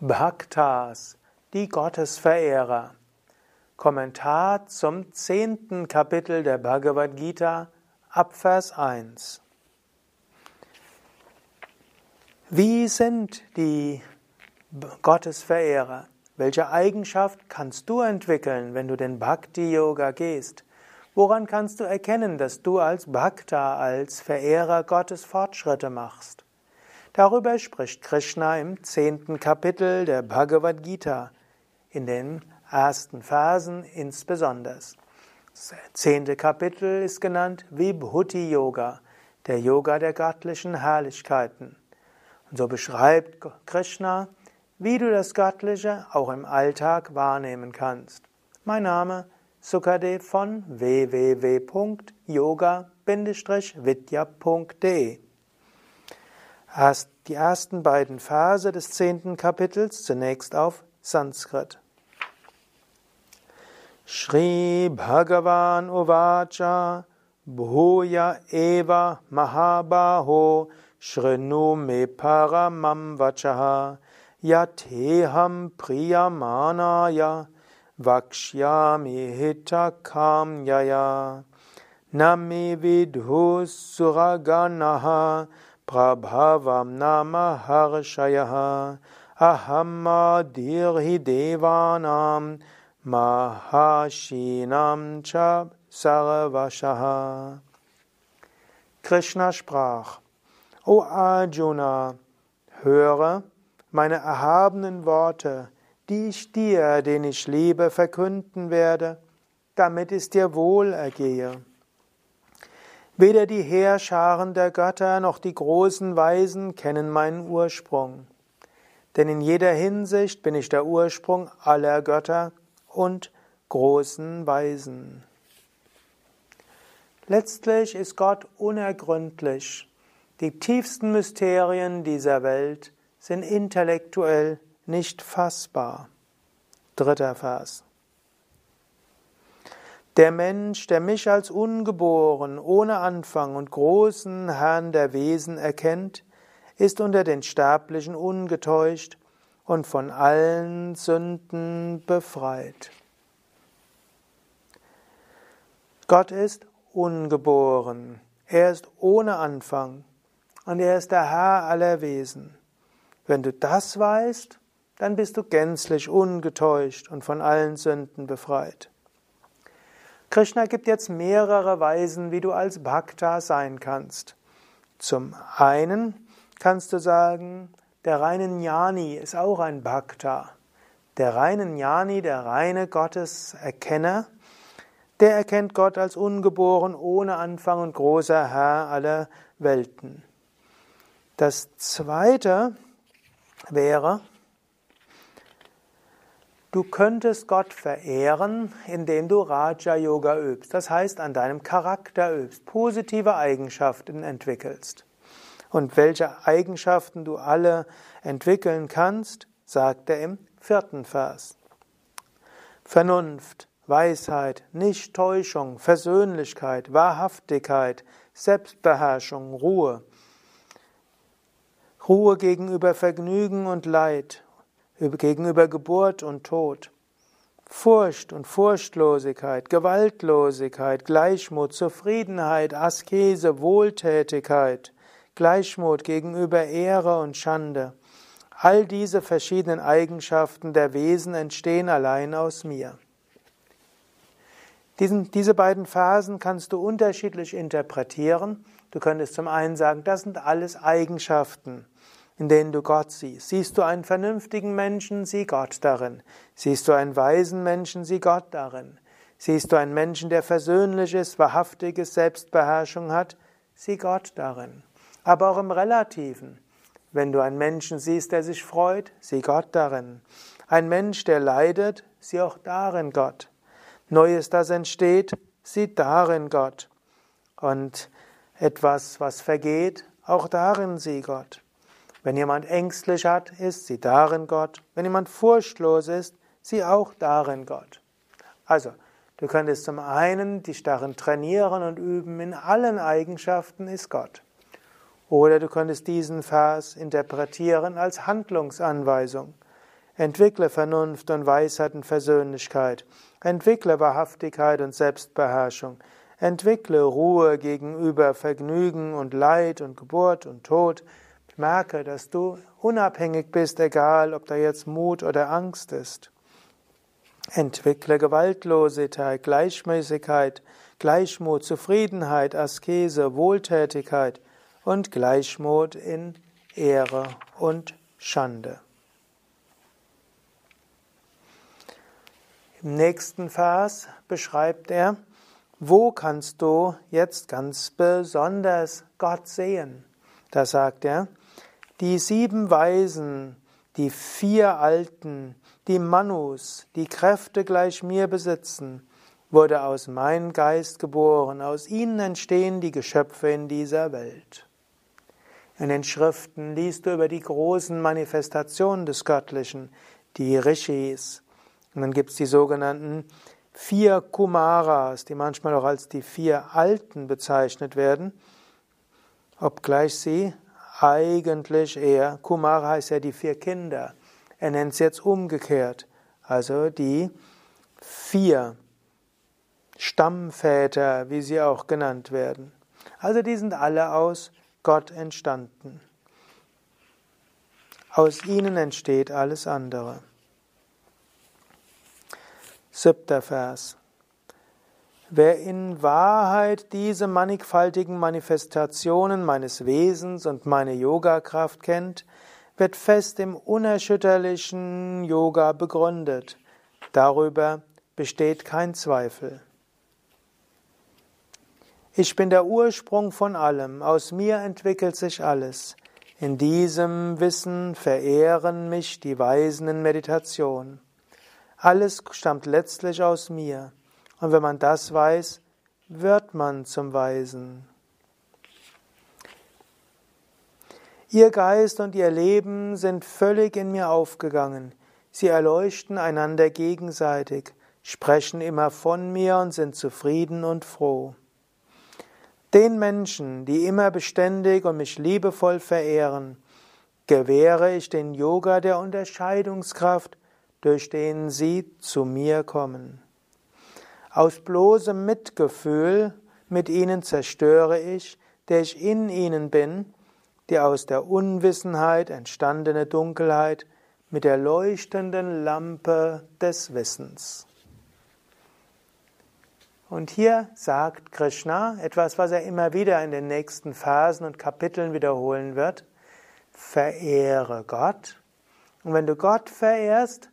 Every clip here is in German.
Bhaktas, die Gottesverehrer. Kommentar zum zehnten Kapitel der Bhagavad Gita, Abvers 1. Wie sind die Gottesverehrer? Welche Eigenschaft kannst du entwickeln, wenn du den Bhakti-Yoga gehst? Woran kannst du erkennen, dass du als Bhakta, als Verehrer Gottes Fortschritte machst? Darüber spricht Krishna im zehnten Kapitel der Bhagavad Gita, in den ersten Versen insbesondere. Das zehnte Kapitel ist genannt Vibhuti Yoga, der Yoga der göttlichen Herrlichkeiten. Und so beschreibt Krishna, wie du das Göttliche auch im Alltag wahrnehmen kannst. Mein Name Sukadev von www.yoga-vidya.de Die ersten beiden Verse des zehnten Kapitels zunächst auf Sanskrit. Shri Bhagavan Uvacha Bhuya Eva Mahabaho Shrinu Me Paramam Vachaha Yateham Priyamanaya Vakshyami Hitakam Yaya Nami Vidhus Suraganaha Prabhavam Nama Harshayah Ahamadirhi Devanam Mahashinam Cha Sarvashaha Krishna sprach, O Arjuna, höre meine erhabenen Worte, die ich dir, den ich liebe, verkünden werde, damit es dir wohl ergehe. Weder die Heerscharen der Götter noch die großen Weisen kennen meinen Ursprung. Denn in jeder Hinsicht bin ich der Ursprung aller Götter und großen Weisen. Letztlich ist Gott unergründlich. Die tiefsten Mysterien dieser Welt sind intellektuell nicht fassbar. Dritter Vers. Der Mensch, der mich als ungeboren, ohne Anfang und großen Herrn der Wesen erkennt, ist unter den Sterblichen ungetäuscht und von allen Sünden befreit. Gott ist ungeboren, er ist ohne Anfang und er ist der Herr aller Wesen. Wenn du das weißt, dann bist du gänzlich ungetäuscht und von allen Sünden befreit. Krishna gibt jetzt mehrere Weisen, wie du als Bhakta sein kannst. Zum einen kannst du sagen, der reine Jnani ist auch ein Bhakta. Der reine Jnani, der reine Gotteserkenner, der erkennt Gott als ungeboren, ohne Anfang und großer Herr aller Welten. Das zweite wäre, Du könntest Gott verehren, indem du Raja Yoga übst, das heißt an deinem Charakter übst, positive Eigenschaften entwickelst. Und welche Eigenschaften du alle entwickeln kannst, sagt er im vierten Vers. Vernunft, Weisheit, Nichttäuschung, Versöhnlichkeit, Wahrhaftigkeit, Selbstbeherrschung, Ruhe. Ruhe gegenüber Vergnügen und Leid, gegenüber Geburt und Tod. Furcht und Furchtlosigkeit, Gewaltlosigkeit, Gleichmut, Zufriedenheit, Askese, Wohltätigkeit, Gleichmut gegenüber Ehre und Schande. All diese verschiedenen Eigenschaften der Wesen entstehen allein aus mir. Diesen, diese beiden Phasen kannst du unterschiedlich interpretieren. Du könntest zum einen sagen, das sind alles Eigenschaften in denen du Gott siehst. Siehst du einen vernünftigen Menschen, sieh Gott darin. Siehst du einen weisen Menschen, sieh Gott darin. Siehst du einen Menschen, der versöhnlich ist, wahrhaftiges Selbstbeherrschung hat, sieh Gott darin. Aber auch im Relativen. Wenn du einen Menschen siehst, der sich freut, sieh Gott darin. Ein Mensch, der leidet, sieh auch darin Gott. Neues, das entsteht, sieh darin Gott. Und etwas, was vergeht, auch darin sieh Gott. Wenn jemand ängstlich hat, ist sie darin Gott. Wenn jemand furchtlos ist, sie auch darin Gott. Also, du könntest zum einen dich darin trainieren und üben, in allen Eigenschaften ist Gott. Oder du könntest diesen Vers interpretieren als Handlungsanweisung. Entwickle Vernunft und Weisheit und Versöhnlichkeit. Entwickle Wahrhaftigkeit und Selbstbeherrschung. Entwickle Ruhe gegenüber Vergnügen und Leid und Geburt und Tod. Merke, dass du unabhängig bist, egal ob da jetzt Mut oder Angst ist. Entwickle Gewaltlosigkeit, Gleichmäßigkeit, Gleichmut, Zufriedenheit, Askese, Wohltätigkeit und Gleichmut in Ehre und Schande. Im nächsten Vers beschreibt er, wo kannst du jetzt ganz besonders Gott sehen? Da sagt er, die sieben Weisen, die vier Alten, die Manus, die Kräfte gleich mir besitzen, wurde aus meinem Geist geboren, aus ihnen entstehen die Geschöpfe in dieser Welt. In den Schriften liest du über die großen Manifestationen des Göttlichen, die Rishis, und dann gibt es die sogenannten vier Kumaras, die manchmal auch als die vier Alten bezeichnet werden, obgleich sie eigentlich eher, Kumara heißt ja die vier Kinder, er nennt es jetzt umgekehrt, also die vier Stammväter, wie sie auch genannt werden. Also die sind alle aus Gott entstanden. Aus ihnen entsteht alles andere. Siebter Vers. Wer in Wahrheit diese mannigfaltigen Manifestationen meines Wesens und meine Yoga-Kraft kennt, wird fest im unerschütterlichen Yoga begründet. Darüber besteht kein Zweifel. Ich bin der Ursprung von allem, aus mir entwickelt sich alles. In diesem Wissen verehren mich die Weisen in Meditation. Alles stammt letztlich aus mir. Und wenn man das weiß, wird man zum Weisen. Ihr Geist und ihr Leben sind völlig in mir aufgegangen. Sie erleuchten einander gegenseitig, sprechen immer von mir und sind zufrieden und froh. Den Menschen, die immer beständig und mich liebevoll verehren, gewähre ich den Yoga der Unterscheidungskraft durch den sie zu mir kommen. Aus bloßem Mitgefühl mit ihnen zerstöre ich, der ich in ihnen bin, die aus der Unwissenheit entstandene Dunkelheit mit der leuchtenden Lampe des Wissens. Und hier sagt Krishna etwas, was er immer wieder in den nächsten Phasen und Kapiteln wiederholen wird. Verehre Gott. Und wenn du Gott verehrst,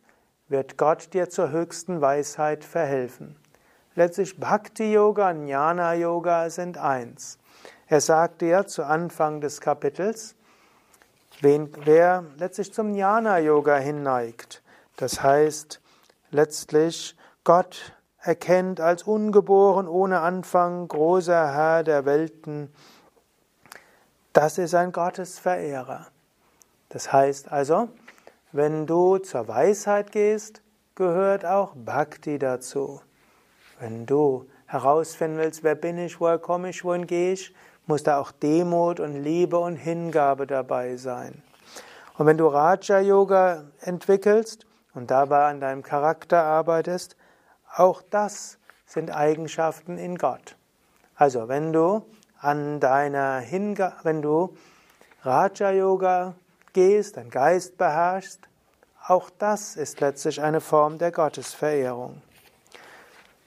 wird Gott dir zur höchsten Weisheit verhelfen. Letztlich Bhakti Yoga und Jnana Yoga sind eins. Er sagt dir zu Anfang des Kapitels, wen, wer letztlich zum Jnana Yoga hinneigt, das heißt letztlich Gott erkennt als ungeboren, ohne Anfang, großer Herr der Welten, das ist ein Gottesverehrer. Das heißt also, wenn du zur Weisheit gehst, gehört auch Bhakti dazu. Wenn du herausfinden willst, wer bin ich, woher komme ich, wohin gehe ich, muss da auch Demut und Liebe und Hingabe dabei sein. Und wenn du Raja Yoga entwickelst und dabei an deinem Charakter arbeitest, auch das sind Eigenschaften in Gott. Also, wenn du an deiner Hingabe, wenn du Raja Yoga gehst, dein Geist beherrschst, auch das ist letztlich eine Form der Gottesverehrung.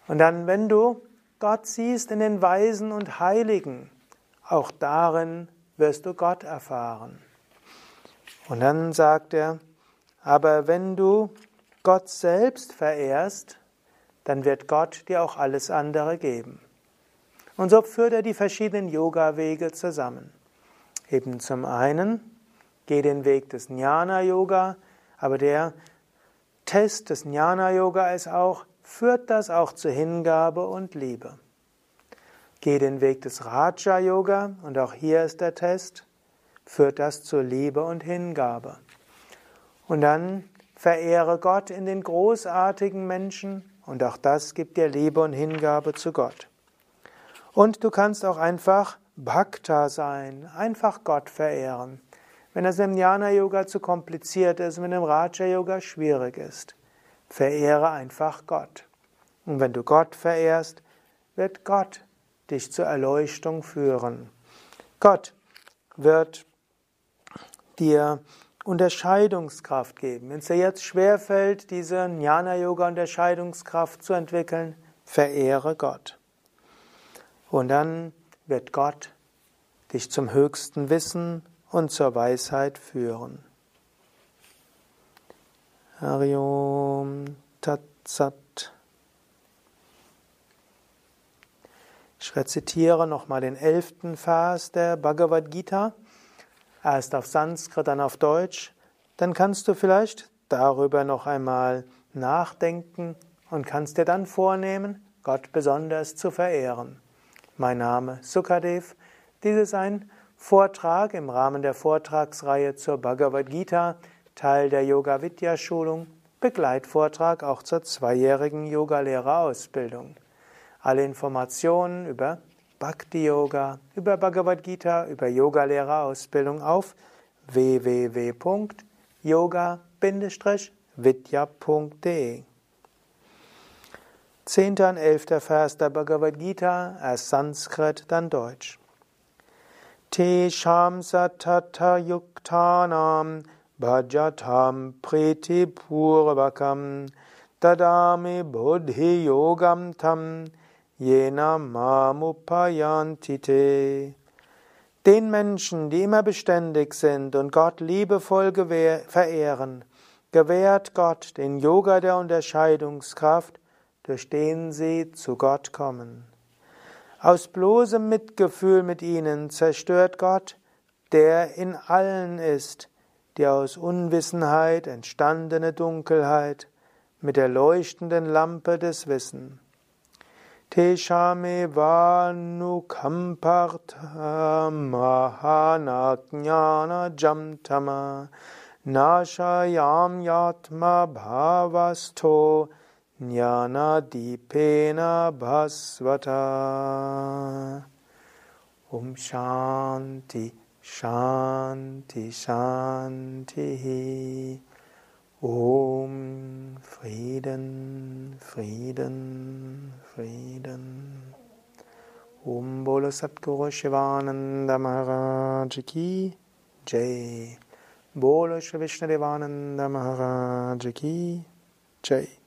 Und dann, wenn du Gott siehst in den Weisen und Heiligen, auch darin wirst du Gott erfahren. Und dann sagt er, aber wenn du Gott selbst verehrst, dann wird Gott dir auch alles andere geben. Und so führt er die verschiedenen Yoga-Wege zusammen. Eben zum einen Geh den Weg des Jnana-Yoga, aber der Test des Jnana-Yoga ist auch, führt das auch zu Hingabe und Liebe. Geh den Weg des Raja-Yoga und auch hier ist der Test, führt das zu Liebe und Hingabe. Und dann verehre Gott in den großartigen Menschen und auch das gibt dir Liebe und Hingabe zu Gott. Und du kannst auch einfach Bhakta sein, einfach Gott verehren. Wenn das im Jnana-Yoga zu kompliziert ist, wenn im Raja-Yoga schwierig ist, verehre einfach Gott. Und wenn du Gott verehrst, wird Gott dich zur Erleuchtung führen. Gott wird dir Unterscheidungskraft geben. Wenn es dir jetzt schwerfällt, diese Jnana-Yoga-Unterscheidungskraft zu entwickeln, verehre Gott. Und dann wird Gott dich zum höchsten Wissen und zur Weisheit führen. Hariom Tatsat. Ich rezitiere nochmal den elften Vers der Bhagavad Gita. Erst auf Sanskrit, dann auf Deutsch. Dann kannst du vielleicht darüber noch einmal nachdenken und kannst dir dann vornehmen, Gott besonders zu verehren. Mein Name Sukadev. Dies ist ein Vortrag im Rahmen der Vortragsreihe zur Bhagavad Gita, Teil der Yoga Vidya Schulung, Begleitvortrag auch zur zweijährigen Yogalehrerausbildung. Alle Informationen über Bhakti Yoga, über Bhagavad Gita, über Yogalehrerausbildung auf www.yoga-vidya.de 10. und 11. Vers der Bhagavad Gita, erst Sanskrit, dann Deutsch. Tesham satata yuktanam bhajatam pritipurvakam tadami buddhi yogam tam jena mamupayantite. Den Menschen, die immer beständig sind und Gott liebevoll verehren, gewährt Gott den Yoga der Unterscheidungskraft, durch den sie zu Gott kommen. Aus bloßem Mitgefühl mit ihnen zerstört Gott, der in allen ist, die aus Unwissenheit entstandene Dunkelheit mit der leuchtenden Lampe des Wissens. Teshame vanukampartha mahanajnana jamtama nashayam yatma bhavasto Jnanadipena Bhasvata. Om Shanti, Shanti, Shanti. Om Frieden, Frieden, Frieden. Om Bolo Satguru Shivananda Maharaj Ki Jai. Bolo Shri Vishnu Devananda Maharaj Ki Jai.